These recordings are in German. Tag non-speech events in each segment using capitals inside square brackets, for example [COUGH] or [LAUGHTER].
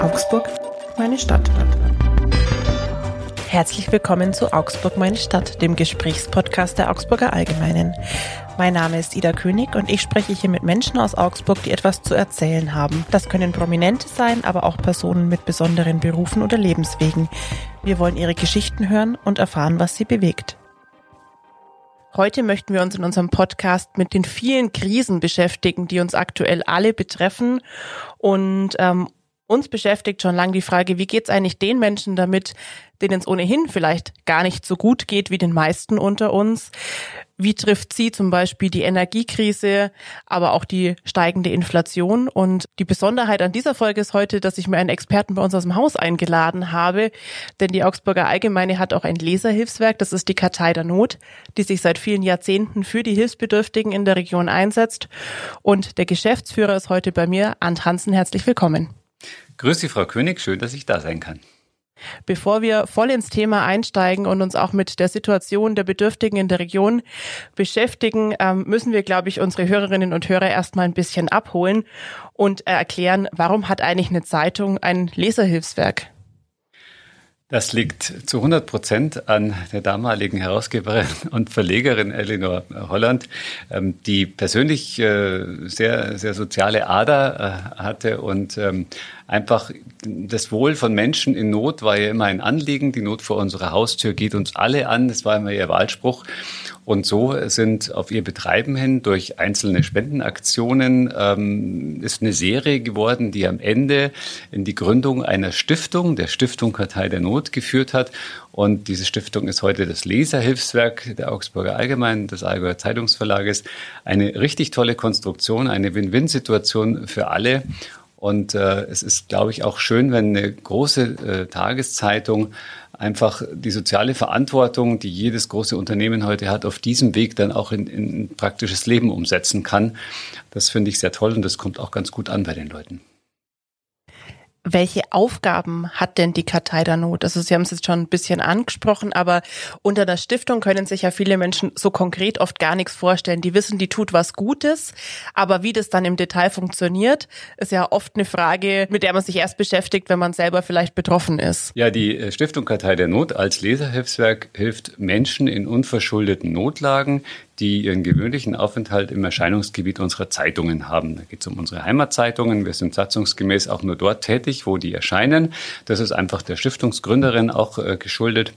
Augsburg, meine Stadt. Herzlich willkommen zu Augsburg, meine Stadt, dem Gesprächspodcast der Augsburger Allgemeinen. Mein Name ist Ida König und ich spreche hier mit Menschen aus Augsburg, die etwas zu erzählen haben. Das können Prominente sein, aber auch Personen mit besonderen Berufen oder Lebenswegen. Wir wollen ihre Geschichten hören und erfahren, was sie bewegt. Heute möchten wir uns in unserem Podcast mit den vielen Krisen beschäftigen, die uns aktuell alle betreffen. Und ähm, uns beschäftigt schon lange die Frage, wie geht's eigentlich den Menschen damit, denen es ohnehin vielleicht gar nicht so gut geht wie den meisten unter uns? Wie trifft sie zum Beispiel die Energiekrise, aber auch die steigende Inflation? Und die Besonderheit an dieser Folge ist heute, dass ich mir einen Experten bei uns aus dem Haus eingeladen habe, denn die Augsburger Allgemeine hat auch ein Leserhilfswerk, das ist die Kartei der Not, die sich seit vielen Jahrzehnten für die Hilfsbedürftigen in der Region einsetzt. Und der Geschäftsführer ist heute bei mir, Ant Hansen. Herzlich willkommen. Grüß Sie, Frau König. Schön, dass ich da sein kann. Bevor wir voll ins Thema einsteigen und uns auch mit der Situation der Bedürftigen in der Region beschäftigen, ähm, müssen wir, glaube ich, unsere Hörerinnen und Hörer erstmal ein bisschen abholen und erklären, warum hat eigentlich eine Zeitung ein Leserhilfswerk? Das liegt zu 100 Prozent an der damaligen Herausgeberin und Verlegerin Elinor Holland, ähm, die persönlich äh, sehr, sehr soziale Ader äh, hatte und ähm, einfach das Wohl von Menschen in Not war ja immer ein Anliegen. Die Not vor unserer Haustür geht uns alle an. Das war immer ihr Wahlspruch. Und so sind auf ihr Betreiben hin durch einzelne Spendenaktionen ähm, ist eine Serie geworden, die am Ende in die Gründung einer Stiftung, der Stiftung Kartei der Not, geführt hat. Und diese Stiftung ist heute das Leserhilfswerk der Augsburger Allgemeinen, des Allgäuer Zeitungsverlages. Eine richtig tolle Konstruktion, eine Win-Win-Situation für alle. Und äh, es ist, glaube ich, auch schön, wenn eine große äh, Tageszeitung einfach die soziale Verantwortung, die jedes große Unternehmen heute hat, auf diesem Weg dann auch in, in praktisches Leben umsetzen kann. Das finde ich sehr toll und das kommt auch ganz gut an bei den Leuten. Welche Aufgaben hat denn die Kartei der Not? Also Sie haben es jetzt schon ein bisschen angesprochen, aber unter der Stiftung können sich ja viele Menschen so konkret oft gar nichts vorstellen. Die wissen, die tut was Gutes, aber wie das dann im Detail funktioniert, ist ja oft eine Frage, mit der man sich erst beschäftigt, wenn man selber vielleicht betroffen ist. Ja, die äh, Stiftung Kartei der Not als Leserhilfswerk hilft Menschen in unverschuldeten Notlagen, die ihren gewöhnlichen Aufenthalt im Erscheinungsgebiet unserer Zeitungen haben. Da geht es um unsere Heimatzeitungen. Wir sind satzungsgemäß auch nur dort tätig, wo die erscheinen. Das ist einfach der Stiftungsgründerin auch äh, geschuldet.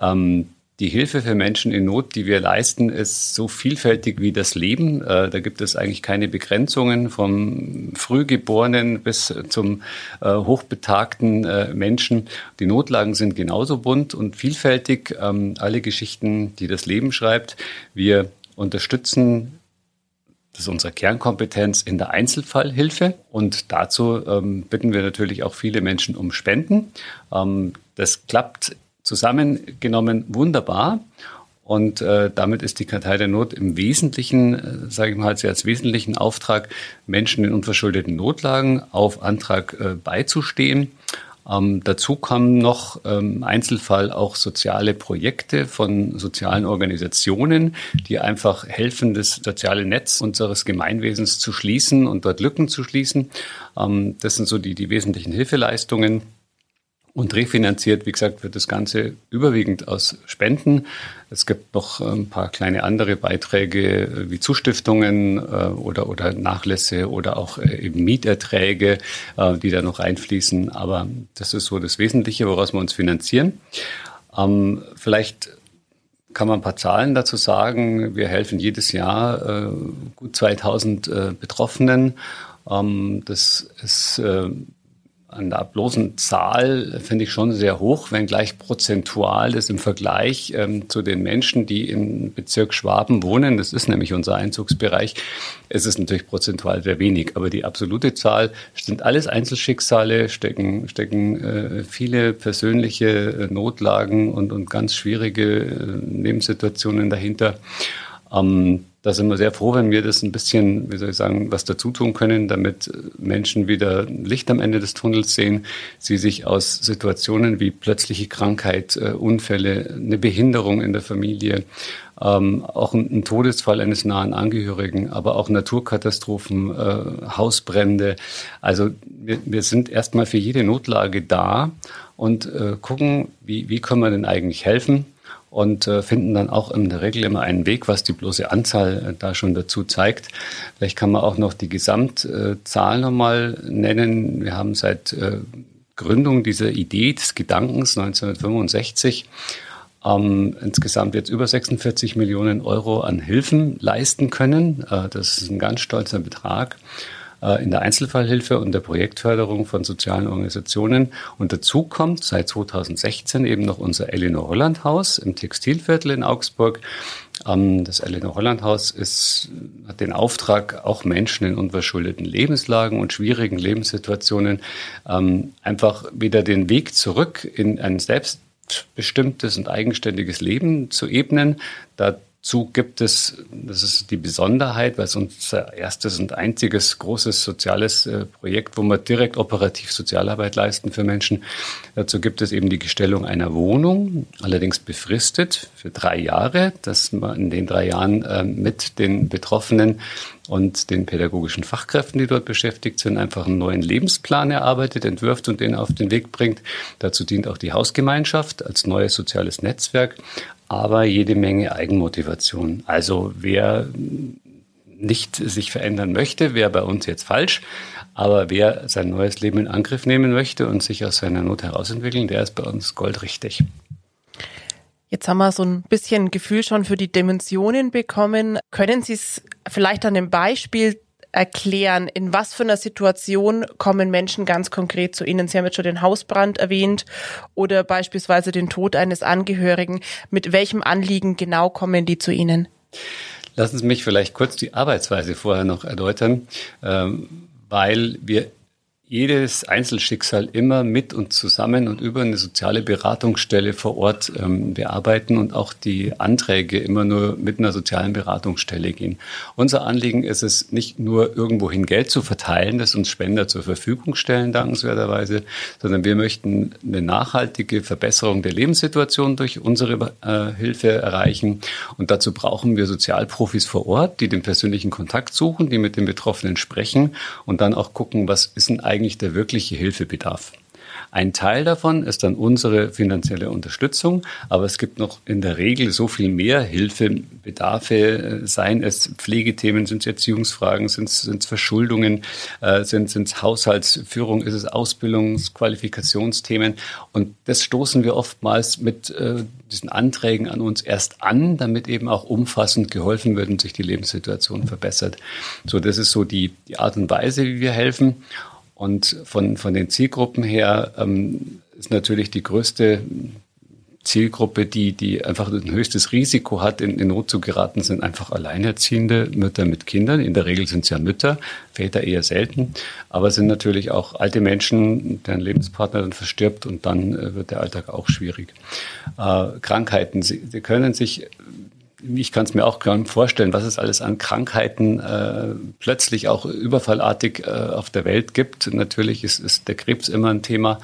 Ähm, die Hilfe für Menschen in Not, die wir leisten, ist so vielfältig wie das Leben. Äh, da gibt es eigentlich keine Begrenzungen vom Frühgeborenen bis zum äh, hochbetagten äh, Menschen. Die Notlagen sind genauso bunt und vielfältig. Ähm, alle Geschichten, die das Leben schreibt. Wir unterstützen das ist unsere Kernkompetenz in der Einzelfallhilfe. Und dazu ähm, bitten wir natürlich auch viele Menschen um Spenden. Ähm, das klappt zusammengenommen wunderbar. Und äh, damit ist die Kartei der Not im Wesentlichen, äh, sage ich mal, sie als wesentlichen Auftrag, Menschen in unverschuldeten Notlagen auf Antrag äh, beizustehen. Ähm, dazu kommen noch ähm, Einzelfall auch soziale Projekte von sozialen Organisationen, die einfach helfen, das soziale Netz unseres Gemeinwesens zu schließen und dort Lücken zu schließen. Ähm, das sind so die, die wesentlichen Hilfeleistungen. Und refinanziert, wie gesagt, wird das Ganze überwiegend aus Spenden. Es gibt noch ein paar kleine andere Beiträge äh, wie Zustiftungen äh, oder, oder Nachlässe oder auch äh, eben Mieterträge, die da noch einfließen. Aber das ist so das Wesentliche, woraus wir uns finanzieren. Ähm, vielleicht kann man ein paar Zahlen dazu sagen. Wir helfen jedes Jahr gut 2000 Betroffenen. Ähm, das ist an der bloßen Zahl finde ich schon sehr hoch, wenngleich prozentual ist im Vergleich ähm, zu den Menschen, die im Bezirk Schwaben wohnen, das ist nämlich unser Einzugsbereich, ist es natürlich prozentual sehr wenig. Aber die absolute Zahl sind alles Einzelschicksale, stecken, stecken äh, viele persönliche äh, Notlagen und, und ganz schwierige äh, Lebenssituationen dahinter. Ähm, da sind wir sehr froh, wenn wir das ein bisschen, wie soll ich sagen, was dazu tun können, damit Menschen wieder Licht am Ende des Tunnels sehen, sie sich aus Situationen wie plötzliche Krankheit, äh, Unfälle, eine Behinderung in der Familie, ähm, auch ein, ein, Todesfall eines nahen Angehörigen, aber auch Naturkatastrophen, äh, Hausbrände. Also wir, wir sind erstmal für jede Notlage da und äh, gucken, wie, wie können wir denn eigentlich helfen und äh, finden dann auch in der Regel immer einen Weg, was die bloße Anzahl äh, da schon dazu zeigt. Vielleicht kann man auch noch die Gesamtzahl nochmal nennen. Wir haben seit äh, Gründung dieser Idee des Gedankens 1965 ähm, insgesamt jetzt über 46 Millionen Euro an Hilfen leisten können. Das ist ein ganz stolzer Betrag. Äh, in der Einzelfallhilfe und der Projektförderung von sozialen Organisationen. Und dazu kommt seit 2016 eben noch unser Elinor Holland Haus im Textilviertel in Augsburg. Ähm, das Elinor Holland Haus ist, hat den Auftrag, auch Menschen in unverschuldeten Lebenslagen und schwierigen Lebenssituationen ähm, einfach wieder den Weg zurück in ein selbstbestimmtes und eigenständiges Leben zu ebnen. Da Zug gibt es, das ist die Besonderheit, weil es unser erstes und einziges großes soziales äh, Projekt, wo wir direkt operativ Sozialarbeit leisten für Menschen. Dazu gibt es eben die Gestellung einer Wohnung, allerdings befristet für drei Jahre, dass man in den drei Jahren äh, mit den Betroffenen und den pädagogischen Fachkräften, die dort beschäftigt sind, einfach einen neuen Lebensplan erarbeitet, entwirft und den auf den Weg bringt. Dazu dient auch die Hausgemeinschaft als neues soziales Netzwerk aber jede Menge Eigenmotivation. Also wer nicht sich verändern möchte, wäre bei uns jetzt falsch. Aber wer sein neues Leben in Angriff nehmen möchte und sich aus seiner Not herausentwickeln, der ist bei uns goldrichtig. Jetzt haben wir so ein bisschen Gefühl schon für die Dimensionen bekommen. Können Sie es vielleicht an dem Beispiel erklären, in was für einer Situation kommen Menschen ganz konkret zu Ihnen? Sie haben jetzt schon den Hausbrand erwähnt oder beispielsweise den Tod eines Angehörigen. Mit welchem Anliegen genau kommen die zu Ihnen? Lassen Sie mich vielleicht kurz die Arbeitsweise vorher noch erläutern, ähm, weil wir jedes Einzelschicksal immer mit und zusammen und über eine soziale Beratungsstelle vor Ort ähm, bearbeiten und auch die Anträge immer nur mit einer sozialen Beratungsstelle gehen. Unser Anliegen ist es, nicht nur irgendwohin Geld zu verteilen, das uns Spender zur Verfügung stellen, dankenswerterweise, sondern wir möchten eine nachhaltige Verbesserung der Lebenssituation durch unsere äh, Hilfe erreichen. Und dazu brauchen wir Sozialprofis vor Ort, die den persönlichen Kontakt suchen, die mit den Betroffenen sprechen und dann auch gucken, was ist denn eigentlich eigentlich der wirkliche Hilfebedarf. Ein Teil davon ist dann unsere finanzielle Unterstützung, aber es gibt noch in der Regel so viel mehr Hilfebedarfe, seien es Pflegethemen, sind es Erziehungsfragen, sind es Verschuldungen, äh, sind es Haushaltsführung, ist es Ausbildungsqualifikationsthemen und das stoßen wir oftmals mit äh, diesen Anträgen an uns erst an, damit eben auch umfassend geholfen wird und sich die Lebenssituation verbessert. So, das ist so die, die Art und Weise, wie wir helfen. Und von, von den Zielgruppen her ähm, ist natürlich die größte Zielgruppe, die, die einfach ein höchstes Risiko hat, in, in Not zu geraten, sind einfach alleinerziehende Mütter mit Kindern. In der Regel sind es ja Mütter, Väter eher selten. Aber es sind natürlich auch alte Menschen, deren Lebenspartner dann verstirbt und dann äh, wird der Alltag auch schwierig. Äh, Krankheiten, sie, sie können sich ich kann es mir auch kaum vorstellen, was es alles an Krankheiten äh, plötzlich auch überfallartig äh, auf der Welt gibt. Natürlich ist, ist der Krebs immer ein Thema.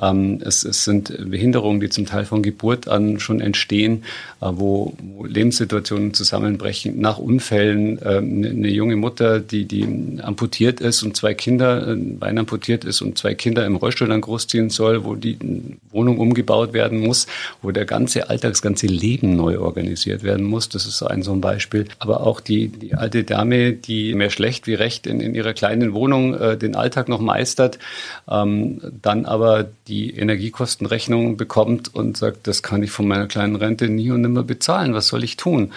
Ähm, es, es sind Behinderungen, die zum Teil von Geburt an schon entstehen, äh, wo, wo Lebenssituationen zusammenbrechen. Nach Unfällen äh, eine, eine junge Mutter, die, die amputiert ist und zwei Kinder, ein Bein amputiert ist und zwei Kinder im Rollstuhl dann großziehen soll, wo die Wohnung umgebaut werden muss, wo der ganze Alltag, das ganze Leben neu organisiert werden muss muss. Das ist ein, so ein Beispiel. Aber auch die, die alte Dame, die mehr schlecht wie recht in, in ihrer kleinen Wohnung äh, den Alltag noch meistert, ähm, dann aber die Energiekostenrechnung bekommt und sagt, das kann ich von meiner kleinen Rente nie und nimmer bezahlen. Was soll ich tun?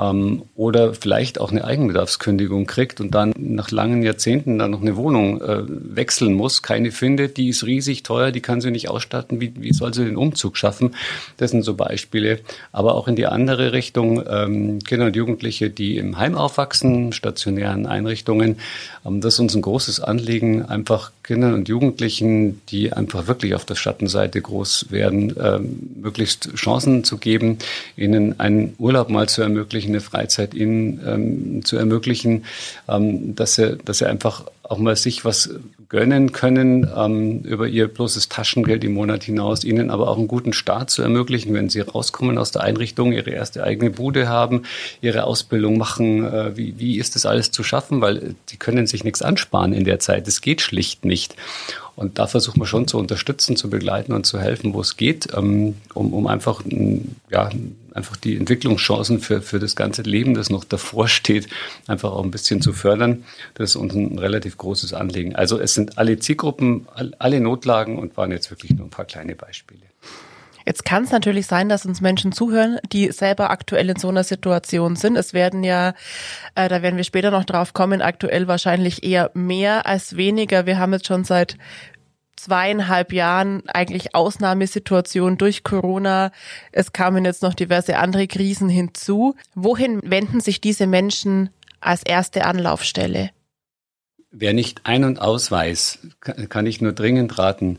Ähm, oder vielleicht auch eine Eigenbedarfskündigung kriegt und dann nach langen Jahrzehnten dann noch eine Wohnung äh, wechseln muss, keine findet, die ist riesig teuer, die kann sie nicht ausstatten. Wie, wie soll sie den Umzug schaffen? Das sind so Beispiele. Aber auch in die andere Richtung ähm, Kinder und Jugendliche, die im Heim aufwachsen, stationären Einrichtungen. Ähm, das ist uns ein großes Anliegen, einfach Kindern und Jugendlichen, die einfach wirklich auf der Schattenseite groß werden, ähm, möglichst Chancen zu geben, ihnen einen Urlaub mal zu ermöglichen, eine Freizeit ihnen ähm, zu ermöglichen, ähm, dass sie, dass sie einfach auch mal sich was gönnen können ähm, über ihr bloßes Taschengeld im Monat hinaus, ihnen aber auch einen guten Start zu ermöglichen, wenn sie rauskommen aus der Einrichtung, ihre erste eigene Bude haben, ihre Ausbildung machen. Äh, wie, wie ist das alles zu schaffen? Weil sie können sich nichts ansparen in der Zeit. Es geht schlicht nicht. Und da versuchen wir schon zu unterstützen, zu begleiten und zu helfen, wo es geht, ähm, um, um einfach, ja, einfach die Entwicklungschancen für, für das ganze Leben, das noch davor steht, einfach auch ein bisschen zu fördern. Das ist uns ein relativ großes Anliegen. Also es sind alle Zielgruppen, alle Notlagen und waren jetzt wirklich nur ein paar kleine Beispiele. Jetzt kann es natürlich sein, dass uns Menschen zuhören, die selber aktuell in so einer Situation sind. Es werden ja, äh, da werden wir später noch drauf kommen, aktuell wahrscheinlich eher mehr als weniger. Wir haben jetzt schon seit zweieinhalb Jahren eigentlich Ausnahmesituation durch Corona. Es kamen jetzt noch diverse andere Krisen hinzu. Wohin wenden sich diese Menschen als erste Anlaufstelle? Wer nicht ein- und ausweis, kann ich nur dringend raten,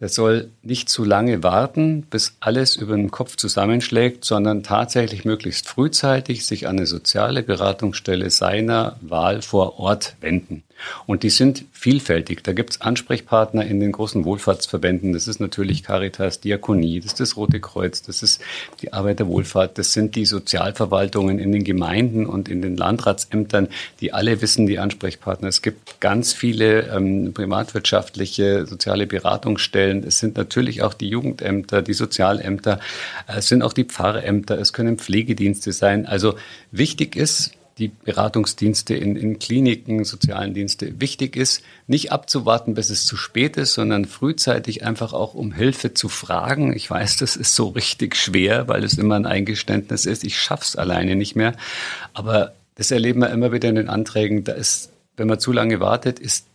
der soll nicht zu lange warten, bis alles über den Kopf zusammenschlägt, sondern tatsächlich möglichst frühzeitig sich an eine soziale Beratungsstelle seiner Wahl vor Ort wenden. Und die sind vielfältig. Da gibt es Ansprechpartner in den großen Wohlfahrtsverbänden. Das ist natürlich Caritas, Diakonie, das ist das Rote Kreuz, das ist die Arbeiterwohlfahrt, das sind die Sozialverwaltungen in den Gemeinden und in den Landratsämtern, die alle wissen, die Ansprechpartner. Es gibt ganz viele ähm, privatwirtschaftliche soziale Beratungsstellen. Es sind natürlich auch die Jugendämter, die Sozialämter, es sind auch die Pfarrämter, es können Pflegedienste sein. Also wichtig ist, die Beratungsdienste in, in Kliniken, sozialen Dienste. Wichtig ist, nicht abzuwarten, bis es zu spät ist, sondern frühzeitig einfach auch um Hilfe zu fragen. Ich weiß, das ist so richtig schwer, weil es immer ein Eingeständnis ist. Ich schaff's alleine nicht mehr. Aber das erleben wir immer wieder in den Anträgen. Da ist, wenn man zu lange wartet, ist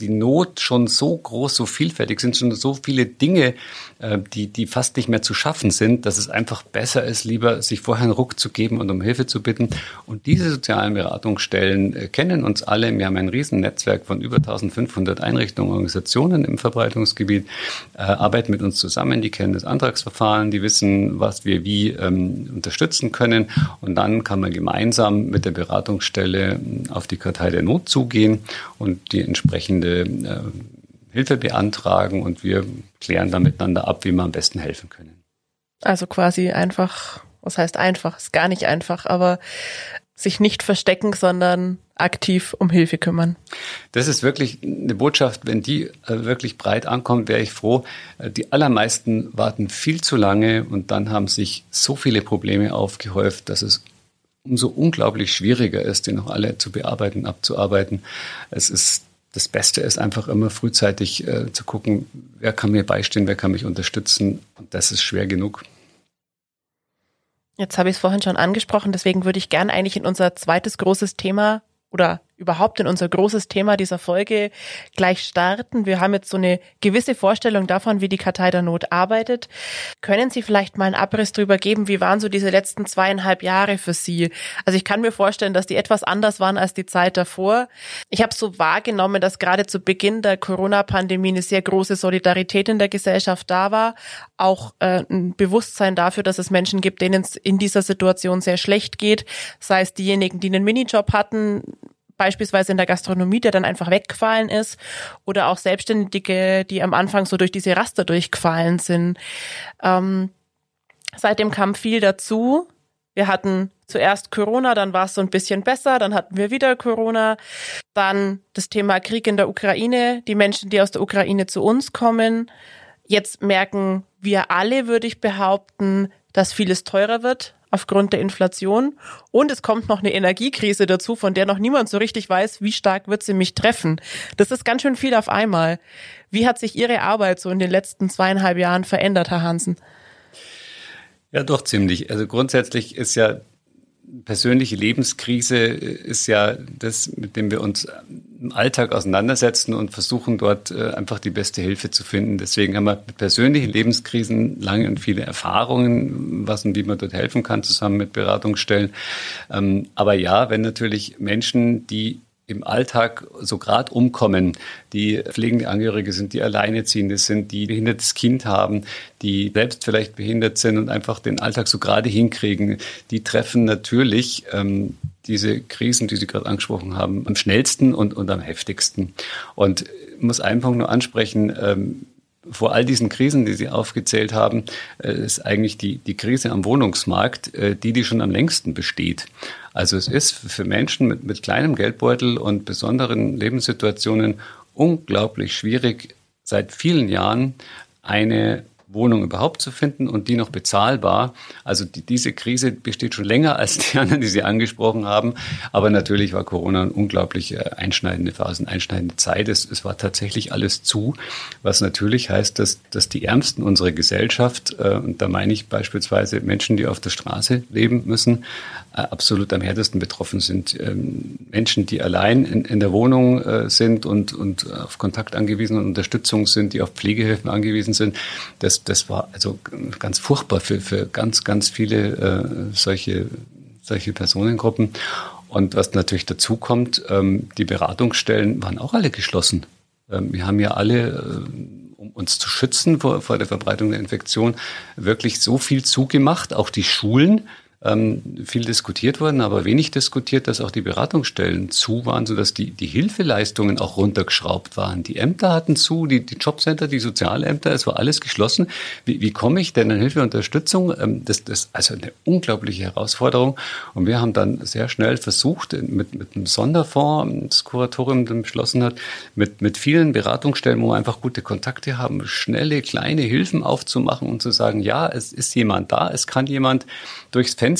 die Not schon so groß, so vielfältig sind, schon so viele Dinge, äh, die, die fast nicht mehr zu schaffen sind, dass es einfach besser ist, lieber sich vorher einen Ruck zu geben und um Hilfe zu bitten. Und diese sozialen Beratungsstellen äh, kennen uns alle. Wir haben ein Riesennetzwerk von über 1500 Einrichtungen, Organisationen im Verbreitungsgebiet, äh, arbeiten mit uns zusammen, die kennen das Antragsverfahren, die wissen, was wir wie ähm, unterstützen können. Und dann kann man gemeinsam mit der Beratungsstelle auf die Kartei der Not zugehen und die entsprechende entsprechende äh, Hilfe beantragen und wir klären dann miteinander ab, wie wir am besten helfen können. Also quasi einfach, was heißt einfach, ist gar nicht einfach, aber sich nicht verstecken, sondern aktiv um Hilfe kümmern. Das ist wirklich eine Botschaft, wenn die äh, wirklich breit ankommt, wäre ich froh. Äh, die allermeisten warten viel zu lange und dann haben sich so viele Probleme aufgehäuft, dass es umso unglaublich schwieriger ist, die noch alle zu bearbeiten, abzuarbeiten. Es ist das Beste ist einfach immer frühzeitig äh, zu gucken, wer kann mir beistehen, wer kann mich unterstützen. Und das ist schwer genug. Jetzt habe ich es vorhin schon angesprochen, deswegen würde ich gern eigentlich in unser zweites großes Thema oder überhaupt in unser großes Thema dieser Folge gleich starten. Wir haben jetzt so eine gewisse Vorstellung davon, wie die Kartei der Not arbeitet. Können Sie vielleicht mal einen Abriss darüber geben, wie waren so diese letzten zweieinhalb Jahre für Sie? Also ich kann mir vorstellen, dass die etwas anders waren als die Zeit davor. Ich habe so wahrgenommen, dass gerade zu Beginn der Corona-Pandemie eine sehr große Solidarität in der Gesellschaft da war. Auch äh, ein Bewusstsein dafür, dass es Menschen gibt, denen es in dieser Situation sehr schlecht geht. Sei es diejenigen, die einen Minijob hatten, beispielsweise in der Gastronomie, der dann einfach weggefallen ist, oder auch Selbstständige, die am Anfang so durch diese Raster durchgefallen sind. Ähm, seitdem kam viel dazu. Wir hatten zuerst Corona, dann war es so ein bisschen besser, dann hatten wir wieder Corona, dann das Thema Krieg in der Ukraine, die Menschen, die aus der Ukraine zu uns kommen. Jetzt merken wir alle, würde ich behaupten, dass vieles teurer wird, aufgrund der Inflation. Und es kommt noch eine Energiekrise dazu, von der noch niemand so richtig weiß, wie stark wird sie mich treffen. Das ist ganz schön viel auf einmal. Wie hat sich Ihre Arbeit so in den letzten zweieinhalb Jahren verändert, Herr Hansen? Ja, doch ziemlich. Also grundsätzlich ist ja persönliche Lebenskrise ist ja das, mit dem wir uns im Alltag auseinandersetzen und versuchen dort äh, einfach die beste Hilfe zu finden. Deswegen haben wir mit persönlichen Lebenskrisen lange und viele Erfahrungen, was und wie man dort helfen kann, zusammen mit Beratungsstellen. Ähm, aber ja, wenn natürlich Menschen, die im Alltag so gerade umkommen, die pflegende Angehörige sind, die Alleineziehende sind, die behindertes Kind haben, die selbst vielleicht behindert sind und einfach den Alltag so gerade hinkriegen, die treffen natürlich ähm, diese Krisen, die Sie gerade angesprochen haben, am schnellsten und, und am heftigsten. Und muss Punkt nur ansprechen. Ähm, vor all diesen Krisen, die Sie aufgezählt haben, äh, ist eigentlich die, die Krise am Wohnungsmarkt, äh, die, die schon am längsten besteht. Also es ist für Menschen mit, mit kleinem Geldbeutel und besonderen Lebenssituationen unglaublich schwierig, seit vielen Jahren eine Wohnung überhaupt zu finden und die noch bezahlbar. Also die, diese Krise besteht schon länger als die anderen, die Sie angesprochen haben. Aber natürlich war Corona eine unglaublich äh, einschneidende Phase, eine einschneidende Zeit. Es, es war tatsächlich alles zu, was natürlich heißt, dass, dass die Ärmsten unserer Gesellschaft, äh, und da meine ich beispielsweise Menschen, die auf der Straße leben müssen, absolut am härtesten betroffen sind. Ähm, Menschen, die allein in, in der Wohnung äh, sind und, und auf Kontakt angewiesen und Unterstützung sind, die auf Pflegehilfen angewiesen sind, das, das war also ganz furchtbar für, für ganz, ganz viele äh, solche, solche Personengruppen. Und was natürlich dazu kommt, ähm, die Beratungsstellen waren auch alle geschlossen. Ähm, wir haben ja alle um uns zu schützen vor, vor der Verbreitung der Infektion, wirklich so viel zugemacht, auch die Schulen viel diskutiert worden, aber wenig diskutiert, dass auch die Beratungsstellen zu waren, sodass die, die Hilfeleistungen auch runtergeschraubt waren. Die Ämter hatten zu, die, die Jobcenter, die Sozialämter, es war alles geschlossen. Wie, wie komme ich denn an Hilfe und Unterstützung? Ähm, das, das also eine unglaubliche Herausforderung. Und wir haben dann sehr schnell versucht, mit, mit einem Sonderfonds, das Kuratorium dann beschlossen hat, mit, mit vielen Beratungsstellen, wo wir einfach gute Kontakte haben, schnelle, kleine Hilfen aufzumachen und zu sagen, ja, es ist jemand da, es kann jemand durchs Fenster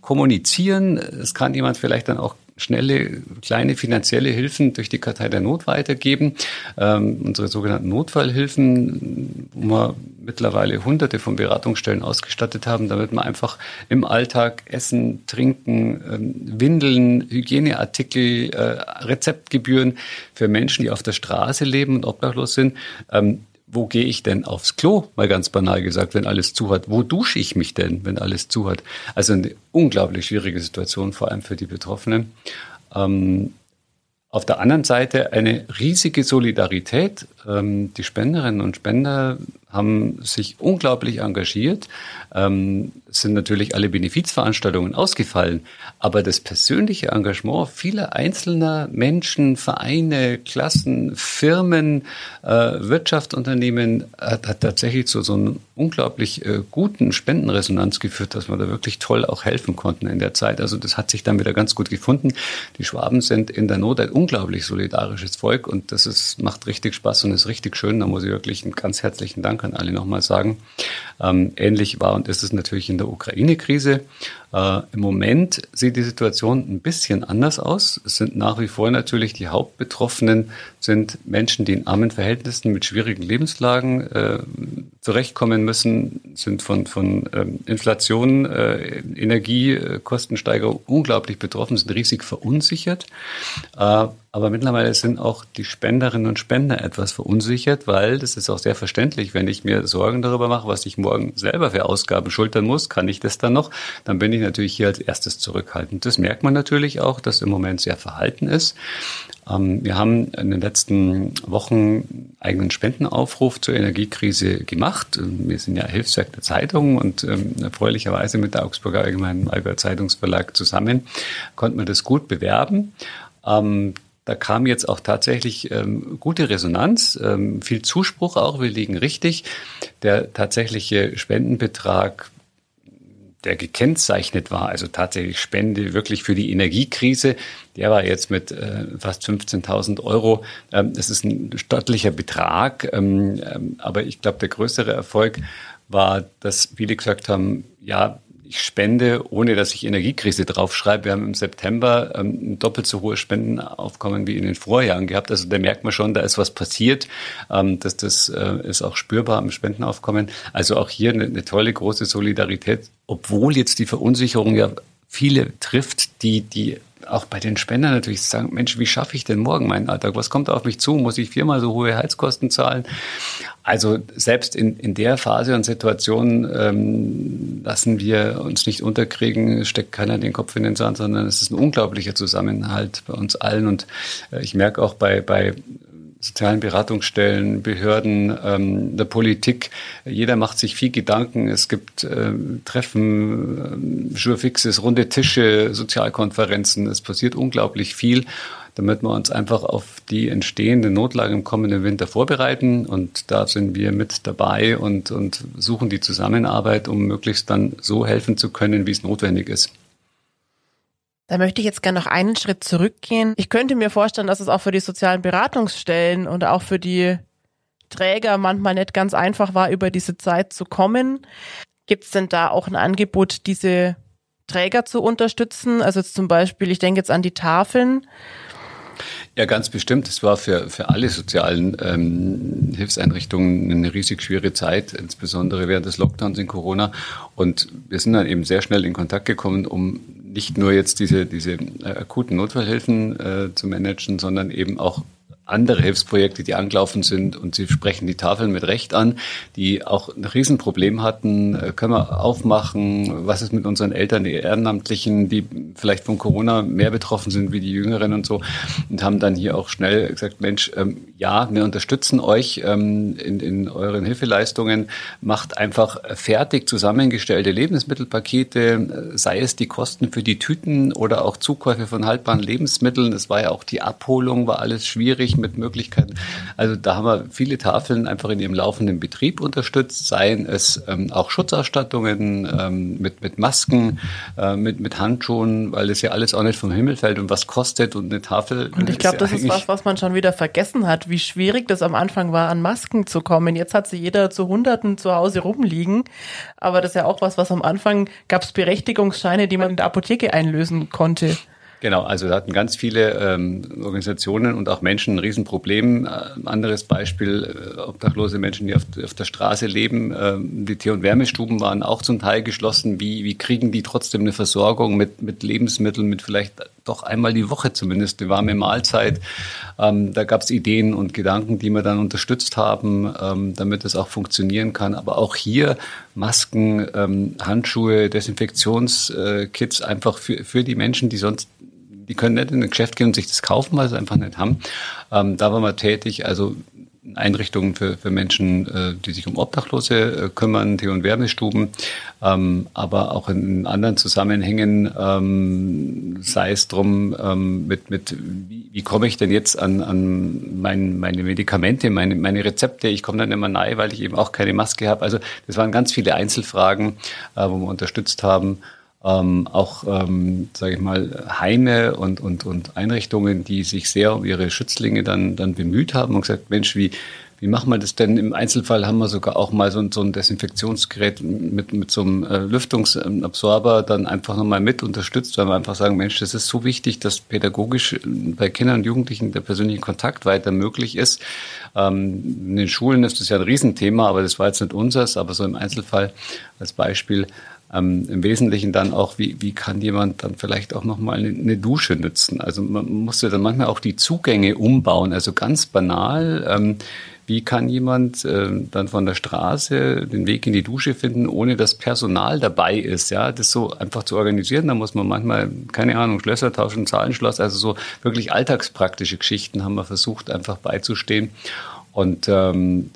kommunizieren. Es kann jemand vielleicht dann auch schnelle, kleine finanzielle Hilfen durch die Kartei der Not weitergeben. Ähm, unsere sogenannten Notfallhilfen, wo wir mittlerweile hunderte von Beratungsstellen ausgestattet haben, damit man einfach im Alltag Essen, Trinken, ähm, Windeln, Hygieneartikel, äh, Rezeptgebühren für Menschen, die auf der Straße leben und obdachlos sind, ähm, wo gehe ich denn aufs Klo, mal ganz banal gesagt, wenn alles zu hat? Wo dusche ich mich denn, wenn alles zu hat? Also eine unglaublich schwierige Situation, vor allem für die Betroffenen. Ähm, auf der anderen Seite eine riesige Solidarität. Ähm, die Spenderinnen und Spender haben sich unglaublich engagiert. Ähm, sind natürlich alle Benefizveranstaltungen ausgefallen, aber das persönliche Engagement vieler einzelner Menschen, Vereine, Klassen, Firmen, äh, Wirtschaftsunternehmen hat, hat, tatsächlich zu so einem unglaublich äh, guten Spendenresonanz geführt, dass wir da wirklich toll auch helfen konnten in der Zeit. Also das hat sich dann wieder ganz gut gefunden. Die Schwaben sind in der Not ein unglaublich solidarisches Volk und das ist, macht richtig Spaß und ist richtig schön. Da muss ich wirklich einen ganz herzlichen Dank an alle nochmal sagen. Ähm, ähnlich war und ist es natürlich in der Ukraine-Krise. Äh, Im Moment sieht die Situation ein bisschen anders aus. Es sind nach wie vor natürlich die Hauptbetroffenen sind Menschen, die in armen Verhältnissen mit schwierigen Lebenslagen äh, zurechtkommen müssen, sind von, von ähm, Inflation, äh, Energiekostensteigerung unglaublich betroffen, sind riesig verunsichert. Äh, aber mittlerweile sind auch die Spenderinnen und Spender etwas verunsichert, weil das ist auch sehr verständlich, wenn ich mir Sorgen darüber mache, was ich morgen selber für Ausgaben schultern muss, kann ich das dann noch, dann bin ich natürlich hier als erstes zurückhaltend. Das merkt man natürlich auch, dass im Moment sehr verhalten ist. Ähm, wir haben in den letzten Wochen eigenen Spendenaufruf zur Energiekrise gemacht. Wir sind ja Hilfswerk der Zeitung und ähm, erfreulicherweise mit der Augsburger Allgemeinen Allgäuer Zeitungsverlag zusammen konnte man das gut bewerben. Ähm, da kam jetzt auch tatsächlich ähm, gute Resonanz, ähm, viel Zuspruch auch. Wir liegen richtig. Der tatsächliche Spendenbetrag der gekennzeichnet war, also tatsächlich Spende wirklich für die Energiekrise, der war jetzt mit äh, fast 15.000 Euro. Ähm, das ist ein stattlicher Betrag, ähm, ähm, aber ich glaube, der größere Erfolg war, dass viele gesagt haben, ja, ich spende, ohne dass ich Energiekrise draufschreibe. Wir haben im September ähm, ein doppelt so hohes Spendenaufkommen wie in den Vorjahren gehabt. Also da merkt man schon, da ist was passiert. Ähm, dass das äh, ist auch spürbar im Spendenaufkommen. Also auch hier eine, eine tolle große Solidarität, obwohl jetzt die Verunsicherung ja viele trifft, die, die auch bei den Spendern natürlich sagen, Mensch, wie schaffe ich denn morgen meinen Alltag? Was kommt auf mich zu? Muss ich viermal so hohe Heizkosten zahlen? Also selbst in, in der Phase und Situation ähm, lassen wir uns nicht unterkriegen, steckt keiner den Kopf in den Sand, sondern es ist ein unglaublicher Zusammenhalt bei uns allen. Und äh, ich merke auch bei, bei sozialen Beratungsstellen, Behörden, ähm, der Politik. Jeder macht sich viel Gedanken. Es gibt äh, Treffen, äh, Jurfixes, runde Tische, Sozialkonferenzen. Es passiert unglaublich viel, damit wir uns einfach auf die entstehende Notlage im kommenden Winter vorbereiten. Und da sind wir mit dabei und, und suchen die Zusammenarbeit, um möglichst dann so helfen zu können, wie es notwendig ist. Da möchte ich jetzt gerne noch einen Schritt zurückgehen. Ich könnte mir vorstellen, dass es auch für die sozialen Beratungsstellen und auch für die Träger manchmal nicht ganz einfach war, über diese Zeit zu kommen. Gibt es denn da auch ein Angebot, diese Träger zu unterstützen? Also zum Beispiel, ich denke jetzt an die Tafeln. Ja, ganz bestimmt. Es war für, für alle sozialen ähm, Hilfseinrichtungen eine riesig schwere Zeit, insbesondere während des Lockdowns in Corona. Und wir sind dann eben sehr schnell in Kontakt gekommen, um nicht nur jetzt diese, diese äh, akuten Notfallhilfen äh, zu managen, sondern eben auch andere Hilfsprojekte, die angelaufen sind und Sie sprechen die Tafeln mit Recht an, die auch ein Riesenproblem hatten. Äh, können wir aufmachen? Was ist mit unseren Eltern, die Ehrenamtlichen, die vielleicht von Corona mehr betroffen sind wie die Jüngeren und so? Und haben dann hier auch schnell gesagt, Mensch, ähm, ja, wir unterstützen euch ähm, in, in euren Hilfeleistungen. Macht einfach fertig zusammengestellte Lebensmittelpakete, äh, sei es die Kosten für die Tüten oder auch Zukäufe von haltbaren Lebensmitteln. Das war ja auch die Abholung, war alles schwierig mit Möglichkeiten. Also da haben wir viele Tafeln einfach in ihrem laufenden Betrieb unterstützt, seien es ähm, auch Schutzausstattungen ähm, mit, mit Masken, äh, mit, mit Handschuhen, weil das ja alles auch nicht vom Himmel fällt und was kostet und eine Tafel. Und ich glaube, das ist was, was man schon wieder vergessen hat, wie schwierig das am Anfang war, an Masken zu kommen. Jetzt hat sie jeder zu Hunderten zu Hause rumliegen. Aber das ist ja auch was, was am Anfang gab es Berechtigungsscheine, die man in der Apotheke einlösen konnte. Genau, also da hatten ganz viele ähm, Organisationen und auch Menschen ein Riesenproblem. Äh, anderes Beispiel, äh, obdachlose Menschen, die auf, auf der Straße leben. Äh, die Tee- und Wärmestuben waren auch zum Teil geschlossen. Wie, wie kriegen die trotzdem eine Versorgung mit, mit Lebensmitteln, mit vielleicht doch einmal die Woche zumindest eine warme Mahlzeit? Ähm, da gab es Ideen und Gedanken, die wir dann unterstützt haben, ähm, damit es auch funktionieren kann. Aber auch hier Masken, ähm, Handschuhe, Desinfektionskits einfach für, für die Menschen, die sonst die können nicht in ein Geschäft gehen und sich das kaufen, weil sie einfach nicht haben. Ähm, da waren wir tätig, also Einrichtungen für, für Menschen, äh, die sich um Obdachlose äh, kümmern, Tee- und Wärmestuben, ähm, aber auch in anderen Zusammenhängen, ähm, sei es drum, ähm, mit, mit wie, wie komme ich denn jetzt an, an mein, meine Medikamente, meine, meine Rezepte, ich komme dann immer nahe, weil ich eben auch keine Maske habe. Also das waren ganz viele Einzelfragen, äh, wo wir unterstützt haben ähm, auch, ähm, sage ich mal, Heime und, und, und Einrichtungen, die sich sehr um ihre Schützlinge dann, dann bemüht haben und gesagt, Mensch, wie, wie machen wir das denn? Im Einzelfall haben wir sogar auch mal so, ein, so ein Desinfektionsgerät mit, mit so einem äh, Lüftungsabsorber dann einfach nochmal mit unterstützt, weil wir einfach sagen, Mensch, das ist so wichtig, dass pädagogisch bei Kindern und Jugendlichen der persönliche Kontakt weiter möglich ist. Ähm, in den Schulen ist das ja ein Riesenthema, aber das war jetzt nicht unseres, aber so im Einzelfall als Beispiel ähm, im Wesentlichen dann auch, wie, wie kann jemand dann vielleicht auch nochmal eine, eine Dusche nutzen? Also man musste dann manchmal auch die Zugänge umbauen, also ganz banal. Ähm, wie kann jemand äh, dann von der Straße den Weg in die Dusche finden, ohne dass Personal dabei ist? Ja, das so einfach zu organisieren. Da muss man manchmal, keine Ahnung, Schlösser tauschen, Zahlenschloss, also so wirklich alltagspraktische Geschichten haben wir versucht, einfach beizustehen. Und ähm,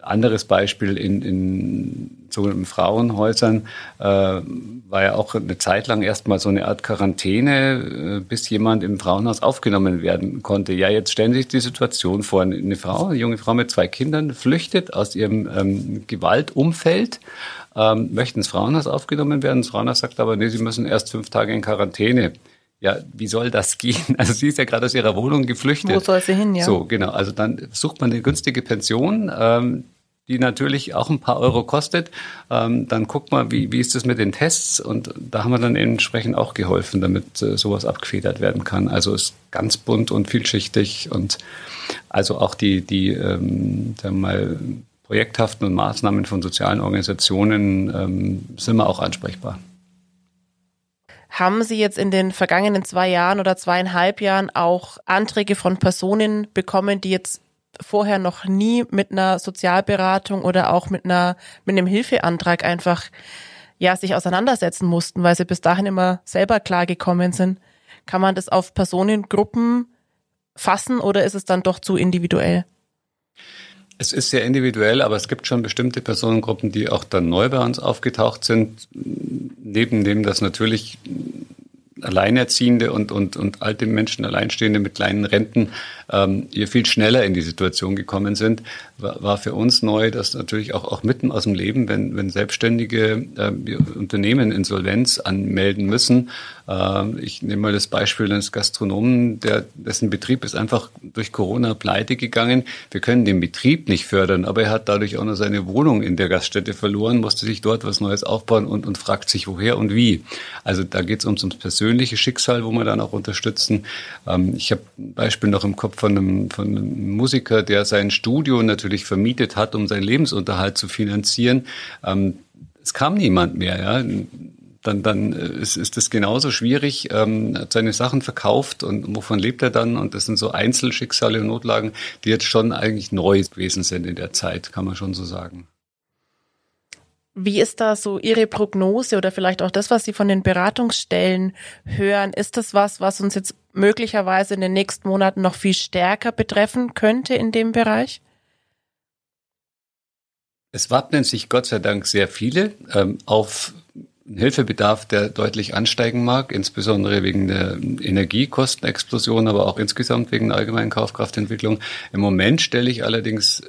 anderes Beispiel in, in sogenannten Frauenhäusern äh, war ja auch eine Zeit lang erstmal so eine Art Quarantäne, äh, bis jemand im Frauenhaus aufgenommen werden konnte. Ja, jetzt stellen Sie sich die Situation vor, eine Frau, eine junge Frau mit zwei Kindern, flüchtet aus ihrem ähm, Gewaltumfeld, ähm, möchte ins Frauenhaus aufgenommen werden. Das Frauenhaus sagt aber, nee, Sie müssen erst fünf Tage in Quarantäne ja, wie soll das gehen? [LAUGHS] Also sie ist ja gerade aus ihrer Wohnung geflüchtet. Wo soll sie hin, ja? So, genau. Also dann sucht man eine günstige Pension. Ähm, die natürlich auch ein paar Euro kostet. Ähm, dann guckt man, wie, wie ist das mit den Tests und da haben wir dann entsprechend auch geholfen, damit äh, sowas abgefedert werden kann. Also ist ganz bunt und vielschichtig und also auch die, die ähm, mal, Projekthaften und Maßnahmen von sozialen Organisationen ähm, sind wir auch ansprechbar. Haben Sie jetzt in den vergangenen zwei Jahren oder zweieinhalb Jahren auch Anträge von Personen bekommen, die jetzt vorher noch nie mit einer Sozialberatung oder auch mit einer mit einem Hilfeantrag einfach ja sich auseinandersetzen mussten, weil sie bis dahin immer selber klargekommen sind? Kann man das auf Personengruppen fassen oder ist es dann doch zu individuell? Es ist sehr individuell, aber es gibt schon bestimmte Personengruppen, die auch dann neu bei uns aufgetaucht sind. Neben dem, dass natürlich Alleinerziehende und, und, und alte Menschen, Alleinstehende mit kleinen Renten ähm, hier viel schneller in die Situation gekommen sind, war, war für uns neu, dass natürlich auch, auch mitten aus dem Leben, wenn, wenn Selbstständige äh, Unternehmen Insolvenz anmelden müssen, äh, ich nehme mal das Beispiel eines Gastronomen, der, dessen Betrieb ist einfach durch Corona pleite gegangen. Wir können den Betrieb nicht fördern, aber er hat dadurch auch noch seine Wohnung in der Gaststätte verloren, musste sich dort was Neues aufbauen und, und fragt sich, woher und wie. Also da geht es ums, ums persönliche Schicksal, wo wir dann auch unterstützen. Ähm, ich habe ein Beispiel noch im Kopf von einem, von einem Musiker, der sein Studio natürlich vermietet hat, um seinen Lebensunterhalt zu finanzieren. Ähm, es kam niemand mehr, ja. Dann, dann ist, ist das genauso schwierig, ähm, hat seine Sachen verkauft und wovon lebt er dann? Und das sind so Einzelschicksale und Notlagen, die jetzt schon eigentlich neu gewesen sind in der Zeit, kann man schon so sagen. Wie ist da so Ihre Prognose oder vielleicht auch das, was Sie von den Beratungsstellen hören? Ist das was, was uns jetzt möglicherweise in den nächsten Monaten noch viel stärker betreffen könnte in dem Bereich? Es wappnen sich Gott sei Dank sehr viele ähm, auf Hilfebedarf, der deutlich ansteigen mag, insbesondere wegen der Energiekostenexplosion, aber auch insgesamt wegen der allgemeinen Kaufkraftentwicklung. Im Moment stelle ich allerdings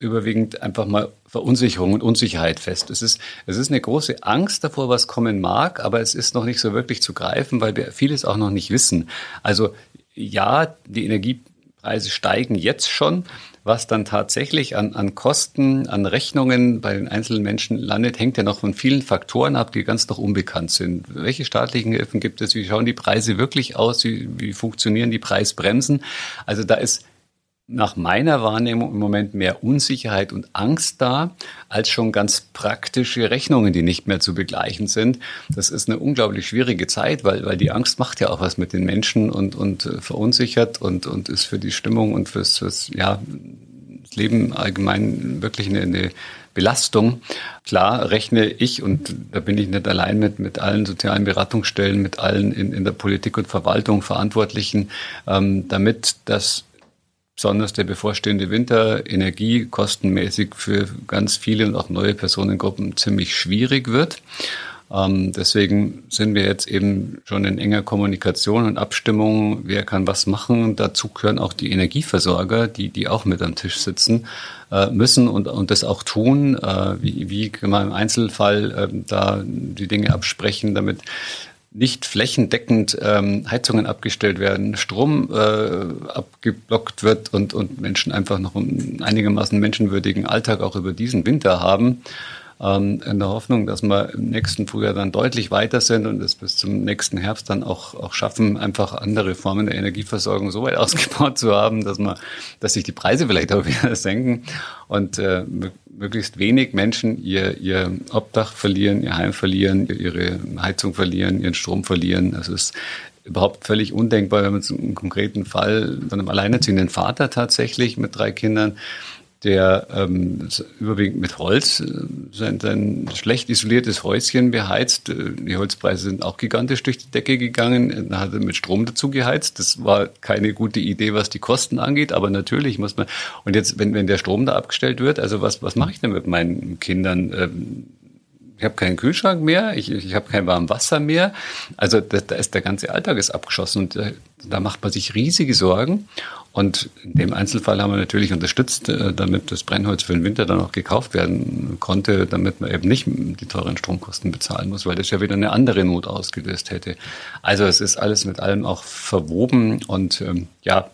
überwiegend einfach mal Verunsicherung und Unsicherheit fest. Es ist, es ist eine große Angst davor, was kommen mag, aber es ist noch nicht so wirklich zu greifen, weil wir vieles auch noch nicht wissen. Also ja, die Energiepreise steigen jetzt schon. Was dann tatsächlich an, an Kosten, an Rechnungen bei den einzelnen Menschen landet, hängt ja noch von vielen Faktoren ab, die ganz noch unbekannt sind. Welche staatlichen Hilfen gibt es? Wie schauen die Preise wirklich aus? Wie, wie funktionieren die Preisbremsen? Also da ist nach meiner Wahrnehmung im Moment mehr Unsicherheit und Angst da, als schon ganz praktische Rechnungen, die nicht mehr zu begleichen sind. Das ist eine unglaublich schwierige Zeit, weil, weil die Angst macht ja auch was mit den Menschen und, und äh, verunsichert und, und ist für die Stimmung und fürs, fürs ja, das Leben allgemein wirklich eine, eine Belastung. Klar rechne ich, und da bin ich nicht allein mit, mit allen sozialen Beratungsstellen, mit allen in, in der Politik und Verwaltung Verantwortlichen, ähm, damit, dass besonders der bevorstehende Winter energiekostenmäßig für ganz viele und auch neue Personengruppen ziemlich schwierig wird. Ähm, deswegen sind wir jetzt eben schon in enger Kommunikation und Abstimmung, wer kann was machen. Dazu gehören auch die Energieversorger, die, die auch mit am Tisch sitzen äh, müssen und, und das auch tun. Äh, wie, wie kann man im Einzelfall äh, da die Dinge absprechen, damit nicht flächendeckend ähm, Heizungen abgestellt werden, Strom äh, abgeblockt wird und, und Menschen einfach noch einen einigermaßen menschenwürdigen Alltag auch über diesen Winter haben. Ähm, in der Hoffnung, dass wir im nächsten Frühjahr dann deutlich weiter sind und es bis zum nächsten Herbst dann auch, auch schaffen, einfach andere Formen der Energieversorgung so weit [LAUGHS] ausgebaut zu haben, dass man, dass sich die Preise vielleicht auch wieder [LAUGHS] senken. Und äh, möglichst wenig Menschen ihr, ihr Obdach verlieren, ihr Heim verlieren, ihre Heizung verlieren, ihren Strom verlieren. Also es ist überhaupt völlig undenkbar, wenn man einen konkreten Fall von einem alleinerziehenden Vater tatsächlich mit drei Kindern der ähm, überwiegend mit Holz äh, sein, sein schlecht isoliertes Häuschen beheizt. Äh, die Holzpreise sind auch gigantisch durch die Decke gegangen. Dann hat er mit Strom dazu geheizt. Das war keine gute Idee, was die Kosten angeht, aber natürlich muss man. Und jetzt, wenn, wenn der Strom da abgestellt wird, also was, was mache ich denn mit meinen Kindern? Ähm, ich habe keinen Kühlschrank mehr, ich, ich habe kein warmes Wasser mehr. Also da, da ist der ganze Alltag ist abgeschossen und da, äh, da macht man sich riesige Sorgen. Und in dem Einzelfall haben wir natürlich unterstützt, äh, damit das Brennholz für den Winter dann auch gekauft werden konnte, damit man eben nicht die teuren Stromkosten bezahlen muss, weil das ja wieder eine andere Not ausgelöst hätte. Also es ist alles mit allem auch verwoben und ähm, ja,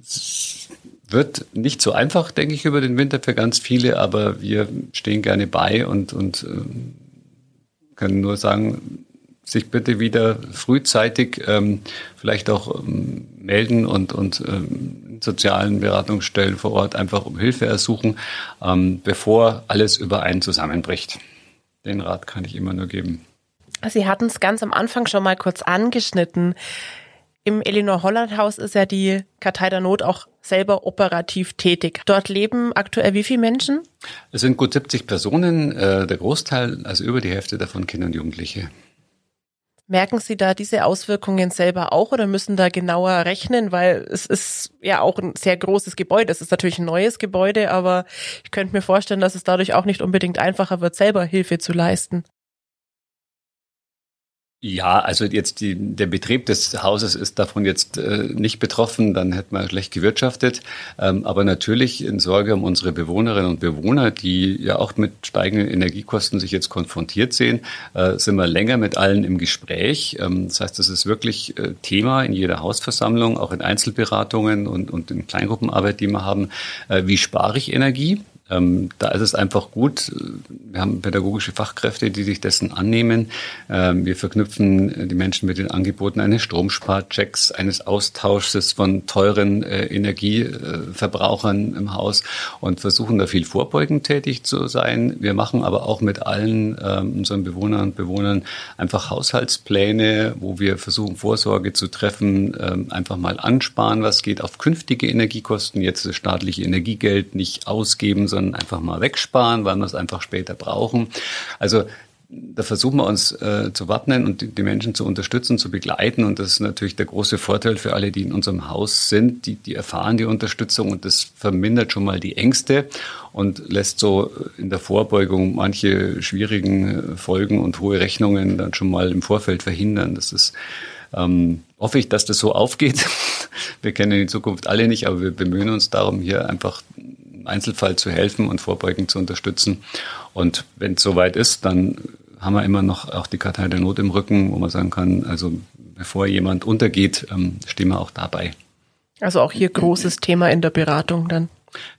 es wird nicht so einfach, denke ich, über den Winter für ganz viele, aber wir stehen gerne bei und, und äh, können nur sagen, sich bitte wieder frühzeitig ähm, vielleicht auch ähm, melden und, und ähm, sozialen Beratungsstellen vor Ort einfach um Hilfe ersuchen, ähm, bevor alles über einen zusammenbricht. Den Rat kann ich immer nur geben. Sie hatten es ganz am Anfang schon mal kurz angeschnitten. Im Elinor Holland Haus ist ja die Kartei der Not auch selber operativ tätig. Dort leben aktuell wie viele Menschen? Es sind gut 70 Personen, äh, der Großteil, also über die Hälfte davon Kinder und Jugendliche. Merken Sie da diese Auswirkungen selber auch oder müssen da genauer rechnen, weil es ist ja auch ein sehr großes Gebäude. Es ist natürlich ein neues Gebäude, aber ich könnte mir vorstellen, dass es dadurch auch nicht unbedingt einfacher wird, selber Hilfe zu leisten. Ja, also jetzt die, der Betrieb des Hauses ist davon jetzt äh, nicht betroffen, dann hätte man schlecht gewirtschaftet. Ähm, aber natürlich in Sorge um unsere Bewohnerinnen und Bewohner, die ja auch mit steigenden Energiekosten sich jetzt konfrontiert sehen, äh, sind wir länger mit allen im Gespräch. Ähm, das heißt, das ist wirklich äh, Thema in jeder Hausversammlung, auch in Einzelberatungen und, und in Kleingruppenarbeit, die wir haben. Äh, wie spare ich Energie? Ähm, da ist es einfach gut. Wir haben pädagogische Fachkräfte, die sich dessen annehmen. Ähm, wir verknüpfen die Menschen mit den Angeboten eines Stromsparchecks, eines Austausches von teuren äh, Energieverbrauchern im Haus und versuchen da viel vorbeugend tätig zu sein. Wir machen aber auch mit allen ähm, unseren Bewohnern und Bewohnern einfach Haushaltspläne, wo wir versuchen, Vorsorge zu treffen, ähm, einfach mal ansparen, was geht auf künftige Energiekosten, jetzt das staatliche Energiegeld nicht ausgeben, sondern einfach mal wegsparen, weil wir es einfach später brauchen. Also da versuchen wir uns äh, zu wappnen und die, Menschen zu unterstützen, zu begleiten. Und das ist natürlich der große Vorteil für alle, die in unserem Haus sind. Die, die erfahren die Unterstützung und das vermindert schon mal die Ängste und lässt so in der Vorbeugung manche schwierigen Folgen und hohe Rechnungen dann schon mal im Vorfeld verhindern. Das ist ähm, hoffe ich, dass das so aufgeht. [LAUGHS] Wir kennen die Zukunft alle nicht, aber wir bemühen uns darum, hier einfach Einzelfall zu helfen und vorbeugend zu unterstützen. Und wenn es soweit ist, dann haben wir immer noch auch die Kartei der Not im Rücken, wo man sagen kann, also bevor jemand untergeht, ähm, stehen wir auch dabei. Also auch hier großes Thema in der Beratung dann.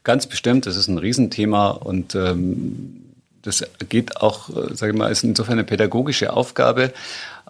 Ganz bestimmt, das ist ein Riesenthema und ähm, das geht auch, äh, sage ich mal, ist insofern eine pädagogische Aufgabe,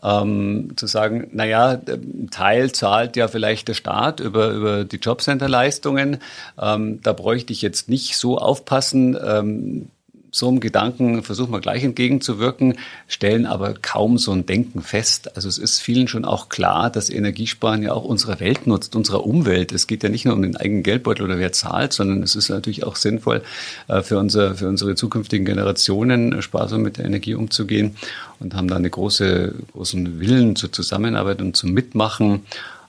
ähm, zu sagen, naja, ein Teil zahlt ja vielleicht der Staat über, über die Jobcenter-Leistungen. Ähm, da bräuchte ich jetzt nicht so aufpassen. Ähm, so einem Gedanken versuchen wir gleich entgegenzuwirken, stellen aber kaum so ein Denken fest. Also es ist vielen schon auch klar, dass Energiesparen ja auch unserer Welt nutzt, unserer Umwelt. Es geht ja nicht nur um den eigenen Geldbeutel oder wer zahlt, sondern es ist natürlich auch sinnvoll äh, für, unser, für unsere zukünftigen Generationen sparsam mit der Energie umzugehen und haben da eine große, großen Willen zur Zusammenarbeit und zum Mitmachen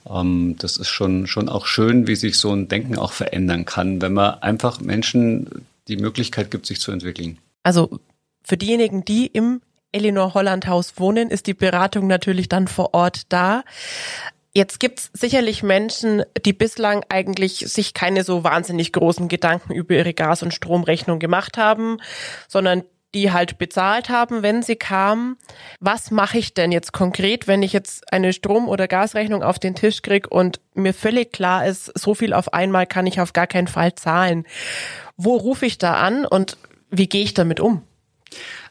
ähm, das ist schon, schon auch schön, wie sich so ein Denken auch verändern kann, wenn man einfach Menschen die Möglichkeit gibt, sich zu entwickeln. Also für diejenigen, die im Elinor Holland Haus wohnen, ist die Beratung natürlich dann vor Ort da. Jetzt gibt's sicherlich Menschen, die bislang eigentlich sich keine so wahnsinnig großen Gedanken über ihre Gas- und Stromrechnung gemacht haben, sondern die halt bezahlt haben, wenn sie kamen. Was mache ich denn jetzt konkret, wenn ich jetzt eine Strom- oder Gasrechnung auf den Tisch krieg und mir völlig klar ist, so viel auf einmal kann ich auf gar keinen Fall zahlen? Wo rufe ich da an und wie gehe ich damit um?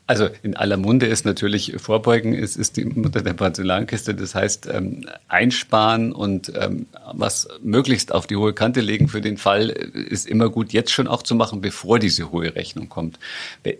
Also in aller Munde ist natürlich Vorbeugen, ist, ist die Mutter der Porzellankiste. Das heißt, ähm, einsparen und ähm, was möglichst auf die hohe Kante legen für den Fall ist immer gut, jetzt schon auch zu machen, bevor diese hohe Rechnung kommt.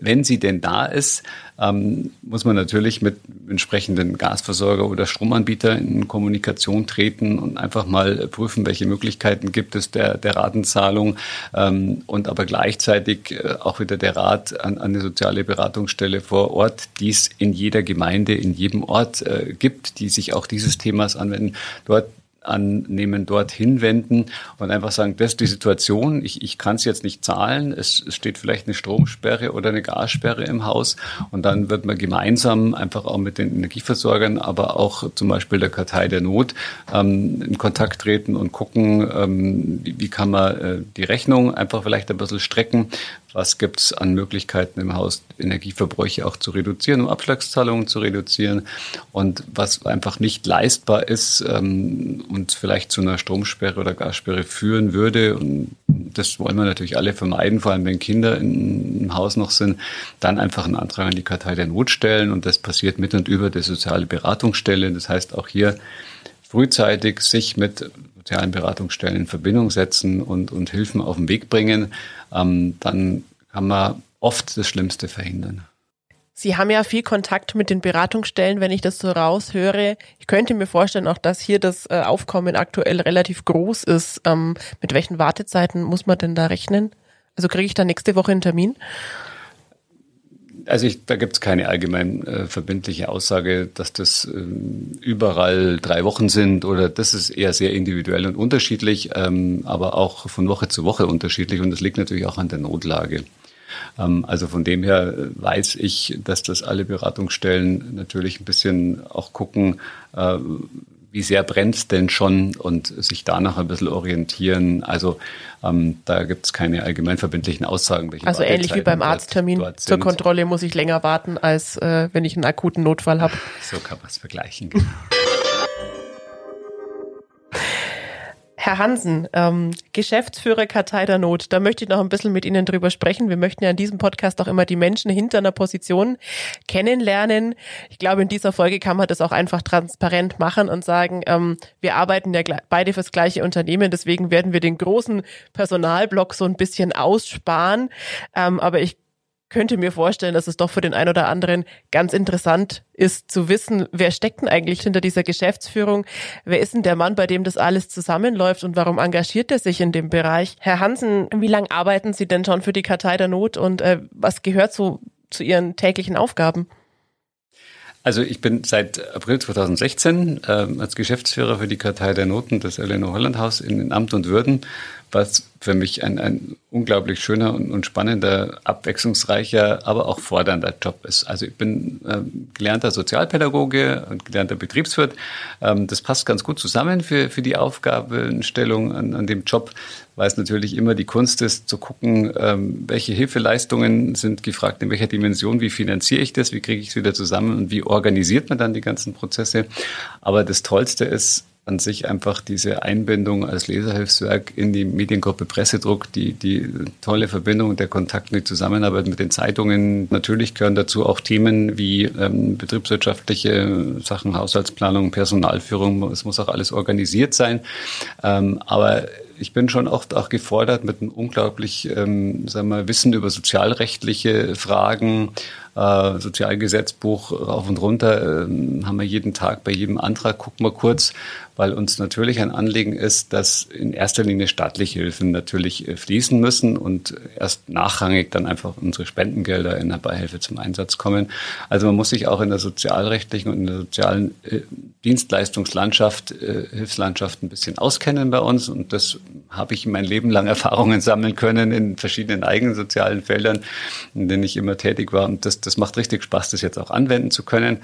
Wenn sie denn da ist, ähm, muss man natürlich mit entsprechenden Gasversorger oder Stromanbieter in Kommunikation treten und einfach mal prüfen, welche Möglichkeiten gibt es der, der Ratenzahlung ähm, und aber gleichzeitig äh, auch wieder der Rat an, an eine soziale Beratungsstelle vor Ort, die es in jeder Gemeinde, in jedem Ort äh, gibt, die sich auch dieses Themas anwenden. Dort annehmen, dort hinwenden und einfach sagen, das ist die Situation, ich, ich kann es jetzt nicht zahlen, es, es steht vielleicht eine Stromsperre oder eine Gassperre im Haus und dann wird man gemeinsam einfach auch mit den Energieversorgern, aber auch zum Beispiel der Kartei der Not ähm, in Kontakt treten und gucken, ähm, wie, wie kann man äh, die Rechnung einfach vielleicht ein bisschen strecken, was gibt es an Möglichkeiten im Haus, Energieverbräuche auch zu reduzieren, um Abschlagszahlungen zu reduzieren und was einfach nicht leistbar ist ähm, und vielleicht zu einer Stromsperre oder Gassperre führen würde. Und das wollen wir natürlich alle vermeiden, vor allem wenn Kinder im Haus noch sind, dann einfach einen Antrag an die Kartei der Not stellen und das passiert mit und über die soziale Beratungsstelle. Das heißt auch hier frühzeitig sich mit sozialen Beratungsstellen in Verbindung setzen und, und Hilfen auf den Weg bringen, ähm, dann kann man oft das Schlimmste verhindern. Sie haben ja viel Kontakt mit den Beratungsstellen, wenn ich das so raushöre. Ich könnte mir vorstellen auch, dass hier das äh, Aufkommen aktuell relativ groß ist. Ähm, mit welchen Wartezeiten muss man denn da rechnen? Also kriege ich da nächste Woche einen Termin? Also ich, da gibt es keine allgemein äh, verbindliche Aussage, dass das äh, überall drei Wochen sind oder das ist eher sehr individuell und unterschiedlich, ähm, aber auch von Woche zu Woche unterschiedlich und das liegt natürlich auch an der Notlage. Ähm, also von dem her weiß ich, dass das alle Beratungsstellen natürlich ein bisschen auch gucken, äh, wie sehr brennt denn schon und sich danach ein bisschen orientieren. Also ähm, da gibt es keine allgemeinverbindlichen Aussagen. also ähnlich wie beim Arzttermin zur Kontrolle muss ich länger warten, als äh, wenn ich einen akuten Notfall habe. So kann man es vergleichen. Herr Hansen, ähm, Geschäftsführer Kartei der Not, da möchte ich noch ein bisschen mit Ihnen drüber sprechen. Wir möchten ja in diesem Podcast auch immer die Menschen hinter einer Position kennenlernen. Ich glaube, in dieser Folge kann man das auch einfach transparent machen und sagen, ähm, wir arbeiten ja beide fürs gleiche Unternehmen, deswegen werden wir den großen Personalblock so ein bisschen aussparen. Ähm, aber ich könnte mir vorstellen, dass es doch für den einen oder anderen ganz interessant ist zu wissen, wer steckt denn eigentlich hinter dieser Geschäftsführung? Wer ist denn der Mann, bei dem das alles zusammenläuft und warum engagiert er sich in dem Bereich? Herr Hansen, wie lange arbeiten Sie denn schon für die Kartei der Not und äh, was gehört so zu Ihren täglichen Aufgaben? Also ich bin seit April 2016 äh, als Geschäftsführer für die Kartei der Noten des Eleanor Holland Haus in Amt und Würden, was für mich ein, ein unglaublich schöner und, und, spannender, abwechslungsreicher, aber auch fordernder Job ist. Also ich bin ähm, gelernter Sozialpädagoge und gelernter Betriebswirt. Ähm, das passt ganz gut zusammen für, für die Aufgabenstellung an, an dem Job, weil es natürlich immer die Kunst ist, zu gucken, ähm, welche Hilfeleistungen sind gefragt, in welcher Dimension, wie finanziere ich das, wie kriege ich es wieder zusammen und wie organisiert man dann die ganzen Prozesse. Aber das Tollste ist, an sich einfach diese Einbindung als Leserhilfswerk in die Mediengruppe Pressedruck, die, die tolle Verbindung der Kontakt die Zusammenarbeit mit den Zeitungen. Natürlich gehören dazu auch Themen wie ähm, betriebswirtschaftliche Sachen, Haushaltsplanung, Personalführung. Es muss auch alles organisiert sein. Ähm, aber ich bin schon oft auch gefordert mit einem unglaublich ähm, sagen wir, Wissen über sozialrechtliche Fragen, äh, Sozialgesetzbuch rauf und runter, äh, haben wir jeden Tag bei jedem Antrag, gucken wir kurz, weil uns natürlich ein Anliegen ist, dass in erster Linie staatliche Hilfen natürlich äh, fließen müssen und erst nachrangig dann einfach unsere Spendengelder in der Beihilfe zum Einsatz kommen. Also man muss sich auch in der sozialrechtlichen und in der sozialen äh, Dienstleistungslandschaft, äh, Hilfslandschaft ein bisschen auskennen bei uns. Und das habe ich mein Leben lang [LAUGHS] Erfahrungen sammeln können in verschiedenen eigenen sozialen Feldern, in denen ich immer tätig war. Und das, das macht richtig Spaß, das jetzt auch anwenden zu können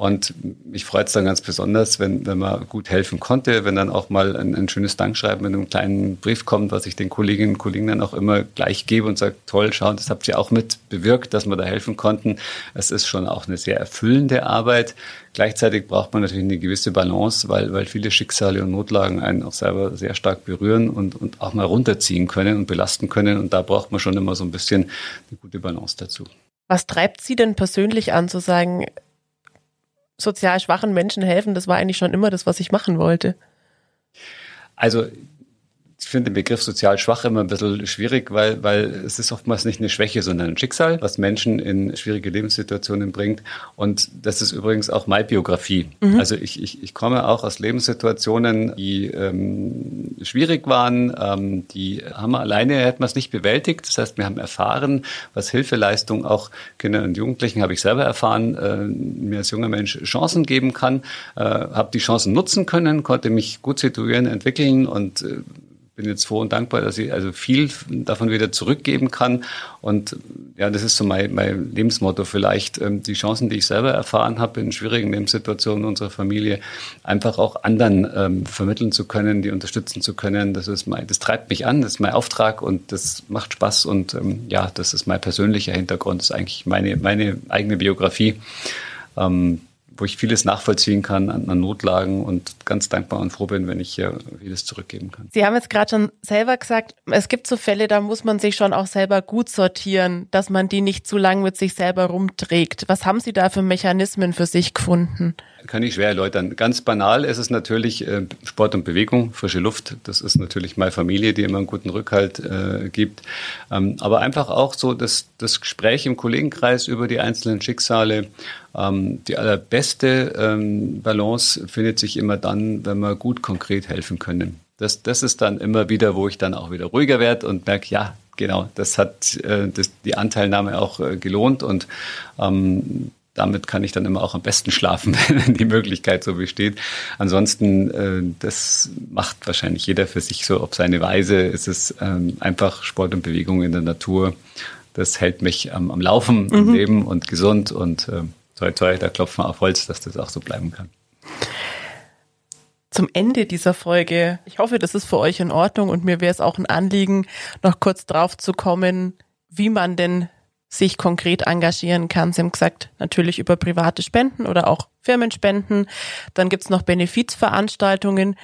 und mich freut es dann ganz besonders, wenn, wenn man gut helfen konnte, wenn dann auch mal ein, ein schönes Dankschreiben mit einem kleinen Brief kommt, was ich den Kolleginnen und Kollegen dann auch immer gleich gebe und sage, toll, schau, das habt ihr auch mit bewirkt, dass wir da helfen konnten. Es ist schon auch eine sehr erfüllende Arbeit. Gleichzeitig braucht man natürlich eine gewisse Balance, weil, weil viele Schicksale und Notlagen einen auch selber sehr stark berühren und, und auch mal runterziehen können und belasten können. Und da braucht man schon immer so ein bisschen eine gute Balance dazu. Was treibt Sie denn persönlich an, zu sagen, sozial schwachen Menschen helfen, das war eigentlich schon immer das, was ich machen wollte. Also ich finde den Begriff sozial schwach immer ein bisschen schwierig, weil, weil es ist oftmals nicht eine Schwäche, sondern ein Schicksal, was Menschen in schwierige Lebenssituationen bringt. Und das ist übrigens auch meine Biografie. Mhm. Also ich, ich, ich komme auch aus Lebenssituationen, die ähm, schwierig waren, ähm, die haben wir alleine, hätten wir es nicht bewältigt. Das heißt, wir haben erfahren, was Hilfeleistung auch Kindern und Jugendlichen, habe ich selber erfahren, äh, mir als junger Mensch Chancen geben kann, äh, habe die Chancen nutzen können, konnte mich gut situieren, entwickeln und äh, bin jetzt froh und dankbar, dass ich also viel davon wieder zurückgeben kann. Und ja, das ist so mein, mein Lebensmotto vielleicht, ähm, die Chancen, die ich selber erfahren habe in schwierigen Lebenssituationen unserer Familie, einfach auch anderen ähm, vermitteln zu können, die unterstützen zu können. Das ist mein, das treibt mich an, das ist mein Auftrag und das macht Spaß und ähm, ja, das ist mein persönlicher Hintergrund, das ist eigentlich meine, meine eigene Biografie. Ähm, wo ich vieles nachvollziehen kann an, an, Notlagen und ganz dankbar und froh bin, wenn ich hier vieles zurückgeben kann. Sie haben jetzt gerade schon selber gesagt, es gibt so Fälle, da muss man sich schon auch selber gut sortieren, dass man die nicht zu lang mit sich selber rumträgt. Was haben Sie da für Mechanismen für sich gefunden? Kann ich schwer erläutern. Ganz banal ist es natürlich äh, Sport und Bewegung, frische Luft. Das ist natürlich meine Familie, die immer einen guten Rückhalt äh, gibt. Ähm, aber einfach auch so das, das Gespräch im Kollegenkreis über die einzelnen Schicksale. Ähm, die allerbeste ähm, Balance findet sich immer dann, wenn wir gut konkret helfen können. Das, das ist dann immer wieder, wo ich dann auch wieder ruhiger werde und merke, ja, genau, das hat äh, das, die Anteilnahme auch äh, gelohnt und ähm, damit kann ich dann immer auch am besten schlafen, [LAUGHS] wenn die Möglichkeit so besteht. Ansonsten, äh, das macht wahrscheinlich jeder für sich so auf seine Weise. Es ist ähm, einfach Sport und Bewegung in der Natur. Das hält mich am, am Laufen, mhm. am Leben und gesund und äh, toi toi, da klopfen wir auf Holz, dass das auch so bleiben kann. Zum Ende dieser Folge, ich hoffe, das ist für euch in Ordnung und mir wäre es auch ein Anliegen, noch kurz drauf zu kommen, wie man denn sich konkret engagieren kann. Sie haben gesagt, natürlich über private Spenden oder auch Firmenspenden. Dann gibt's noch Benefizveranstaltungen.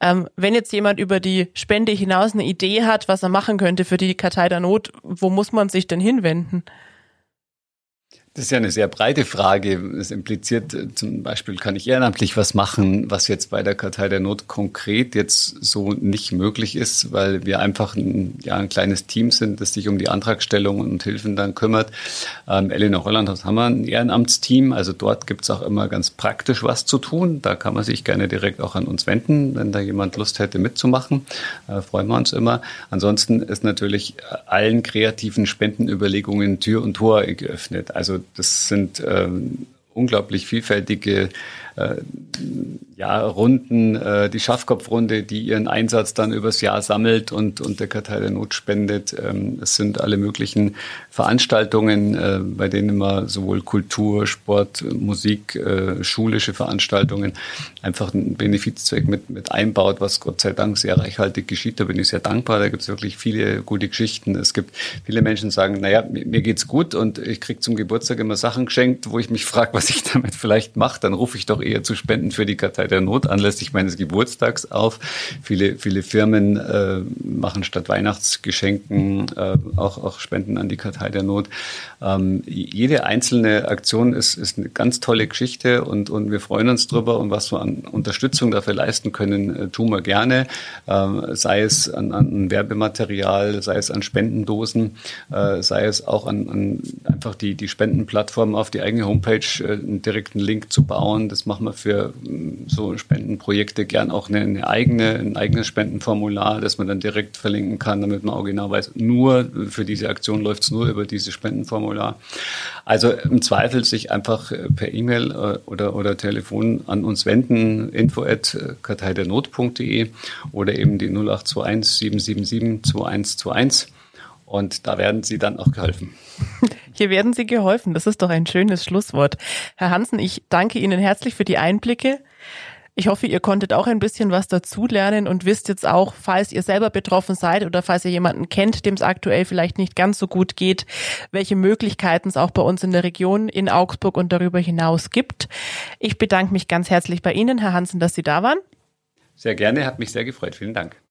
Ähm, wenn jetzt jemand über die Spende hinaus eine Idee hat, was er machen könnte für die Kartei der Not, wo muss man sich denn hinwenden? Das ist ja eine sehr breite Frage. Es impliziert äh, zum Beispiel, kann ich ehrenamtlich was machen, was jetzt bei der Kartei der Not konkret jetzt so nicht möglich ist, weil wir einfach ein, ja, ein kleines Team sind, das sich um die Antragstellung und Hilfen dann kümmert. Ähm, Elinor Holland haben wir ein Ehrenamtsteam, also dort gibt es auch immer ganz praktisch was zu tun. Da kann man sich gerne direkt auch an uns wenden, wenn da jemand Lust hätte mitzumachen. Äh, freuen wir uns immer. Ansonsten ist natürlich allen kreativen Spendenüberlegungen Tür und Tor geöffnet. Also das sind ähm, unglaublich vielfältige äh, ja, Runden, äh, die Schaffkopfrunde, die ihren Einsatz dann übers Jahr sammelt und, und der Kartei der Not spendet. Ähm, es sind alle möglichen Veranstaltungen, äh, bei denen immer sowohl Kultur, Sport, Musik, äh, schulische Veranstaltungen einfach einen Benefizzweck mit, mit einbaut, was Gott sei Dank sehr reichhaltig geschieht. Da bin ich sehr dankbar. Da gibt es wirklich viele gute Geschichten. Es gibt viele Menschen, die sagen, naja, mir, mir geht's gut und ich krieg zum Geburtstag immer Sachen geschenkt, wo ich mich frage, was ich [LAUGHS] damit vielleicht mache. Dann rufe ich doch eher zu Spenden für die Kartei der Not anlässlich meines Geburtstags auf. Viele, viele Firmen äh, machen statt Weihnachtsgeschenken äh, auch, auch Spenden an die Kartei der Not. Ähm, jede einzelne Aktion ist, ist eine ganz tolle Geschichte und, und wir freuen uns drüber und was wir an Unterstützung dafür leisten können, äh, tun wir gerne. Ähm, sei es an, an Werbematerial, sei es an Spendendosen, äh, sei es auch an, an einfach die, die Spendenplattform auf die eigene Homepage äh, einen direkten Link zu bauen. Das machen wir für mm, so Spendenprojekte gern auch eine, eine, eigene, ein eigenes Spendenformular, das man dann direkt verlinken kann, damit man auch genau weiß, nur für diese Aktion läuft es nur über dieses Spendenformular. Also im Zweifel sich einfach äh, per E-Mail äh, oder, oder Telefon an uns wenden, info at äh, karteidernot.de oder eben die 0821 777 2121 und da werden Sie dann auch geholfen. [LAUGHS] Hier werden Sie geholfen. Das ist doch ein schönes Schlusswort. Herr Hansen, ich danke Ihnen herzlich für die Einblicke. Ich hoffe, ihr konntet auch ein bisschen was dazulernen und wisst jetzt auch, falls ihr selber betroffen seid oder falls ihr jemanden kennt, dem es aktuell vielleicht nicht ganz so gut geht, welche Möglichkeiten es auch bei uns in der Region in Augsburg und darüber hinaus gibt. Ich bedanke mich ganz herzlich bei Ihnen, Herr Hansen, dass Sie da waren. Sehr gerne, hat mich sehr gefreut. Vielen Dank.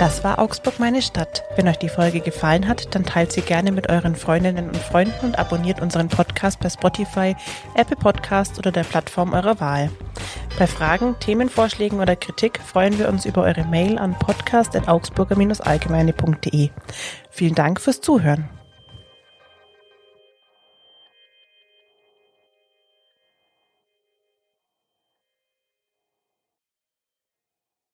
Das war Augsburg meine Stadt. Wenn euch die Folge gefallen hat, dann teilt sie gerne mit euren Freundinnen und Freunden und abonniert unseren Podcast bei Spotify, Apple Podcast oder der Plattform eurer Wahl. Bei Fragen, Themenvorschlägen oder Kritik freuen wir uns über eure Mail an podcast.augsburger-allgemeine.de. Vielen Dank fürs Zuhören.